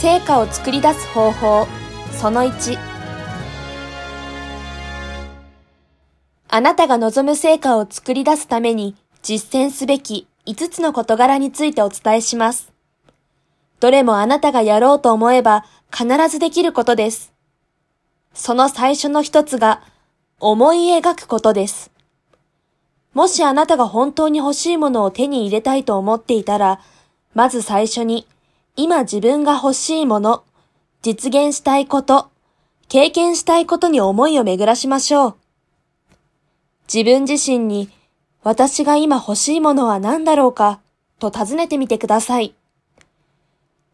成果を作り出す方法その1あなたが望む成果を作り出すために実践すべき5つの事柄についてお伝えします。どれもあなたがやろうと思えば必ずできることです。その最初の一つが思い描くことです。もしあなたが本当に欲しいものを手に入れたいと思っていたら、まず最初に今自分が欲しいもの、実現したいこと、経験したいことに思いを巡らしましょう。自分自身に私が今欲しいものは何だろうかと尋ねてみてください。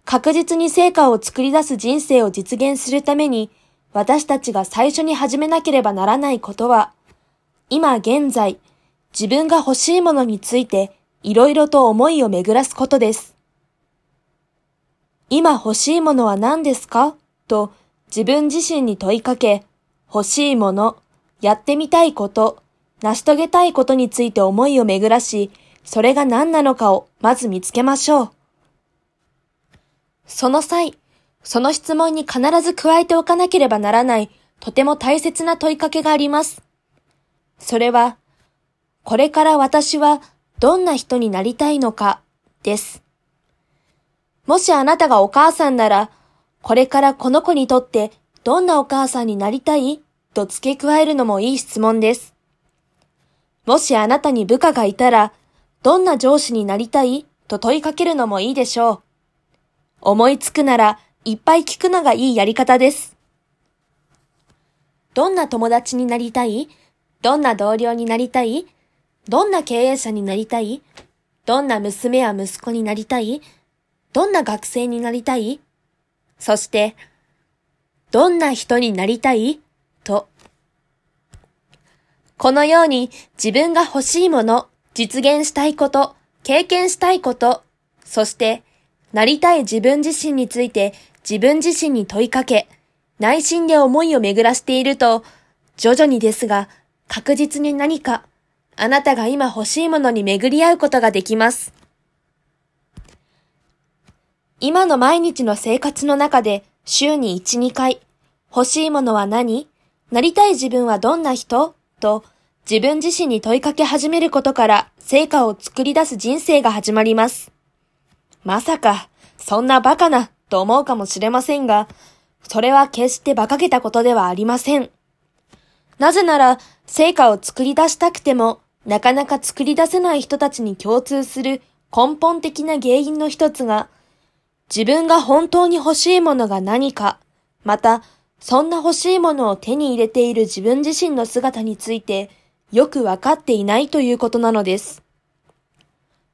確実に成果を作り出す人生を実現するために私たちが最初に始めなければならないことは、今現在自分が欲しいものについていろいろと思いを巡らすことです。今欲しいものは何ですか？と自分自身に問いかけ、欲しいもの、やってみたいこと、成し遂げたいことについて思いを巡らし、それが何なのかをまず見つけましょう。その際、その質問に必ず加えておかなければならない、とても大切な問いかけがあります。それは、これから私はどんな人になりたいのか、です。もしあなたがお母さんなら、これからこの子にとってどんなお母さんになりたい？と付け加えるのもいい質問です。もしあなたに部下がいたら、どんな上司になりたい？と問いかけるのもいいでしょう。思いつくなら、いっぱい聞くのがいいやり方です。どんな友達になりたい？どんな同僚になりたい？どんな経営者になりたい？どんな娘や息子になりたい？どんな学生になりたい？そして、どんな人になりたい？と。このように自分が欲しいもの、実現したいこと、経験したいこと、そしてなりたい自分自身について自分自身に問いかけ、内心で思いを巡らしていると、徐々にですが確実に何かあなたが今欲しいものに巡り合うことができます。今の毎日の生活の中で週に1、2回、欲しいものは何？なりたい自分はどんな人？と自分自身に問いかけ始めることから成果を作り出す人生が始まります。まさか、そんなバカなと思うかもしれませんが、それは決して馬鹿げたことではありません。なぜなら、成果を作り出したくても、なかなか作り出せない人たちに共通する根本的な原因の一つが、自分が本当に欲しいものが何か、また、そんな欲しいものを手に入れている自分自身の姿についてよくわかっていないということなのです。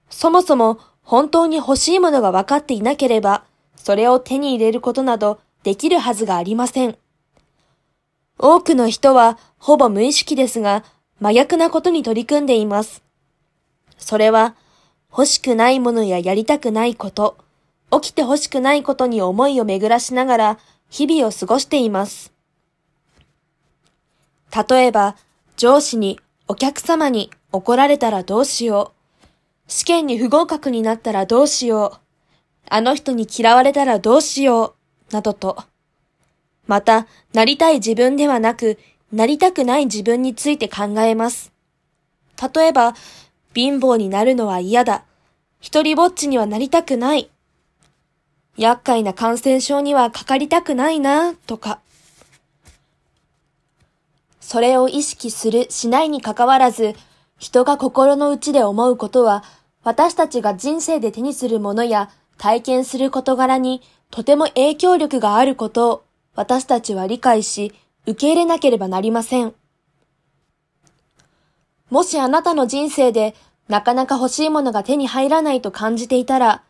そもそも本当に欲しいものがわかっていなければ、それを手に入れることなどできるはずがありません。多くの人はほぼ無意識ですが、真逆なことに取り組んでいます。それは、欲しくないものややりたくないこと、起きて欲しくないことに思いを巡らしながら、日々を過ごしています。例えば、上司にお客様に怒られたらどうしよう。試験に不合格になったらどうしよう。あの人に嫌われたらどうしよう。などと。また、なりたい自分ではなく、なりたくない自分について考えます。例えば、貧乏になるのは嫌だ。一人ぼっちにはなりたくない。厄介な感染症にはかかりたくないな、とか。それを意識する、しないにかかわらず、人が心の内で思うことは、私たちが人生で手にするものや体験する事柄にとても影響力があることを私たちは理解し、受け入れなければなりません。もしあなたの人生でなかなか欲しいものが手に入らないと感じていたら、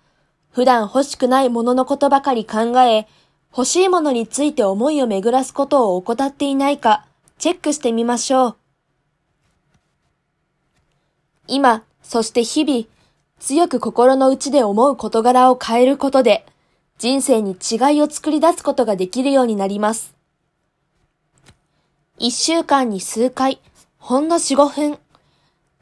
普段欲しくないもののことばかり考え、欲しいものについて思いを巡らすことを怠っていないか、チェックしてみましょう。今、そして日々、強く心の内で思う事柄を変えることで、人生に違いを作り出すことができるようになります。一週間に数回、ほんの四五分、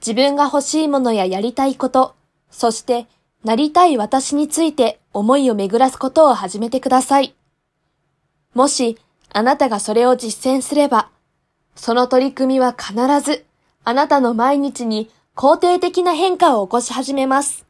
自分が欲しいものややりたいこと、そしてなりたい私について思いを巡らすことを始めてください。もし、あなたがそれを実践すれば、その取り組みは必ず、あなたの毎日に肯定的な変化を起こし始めます。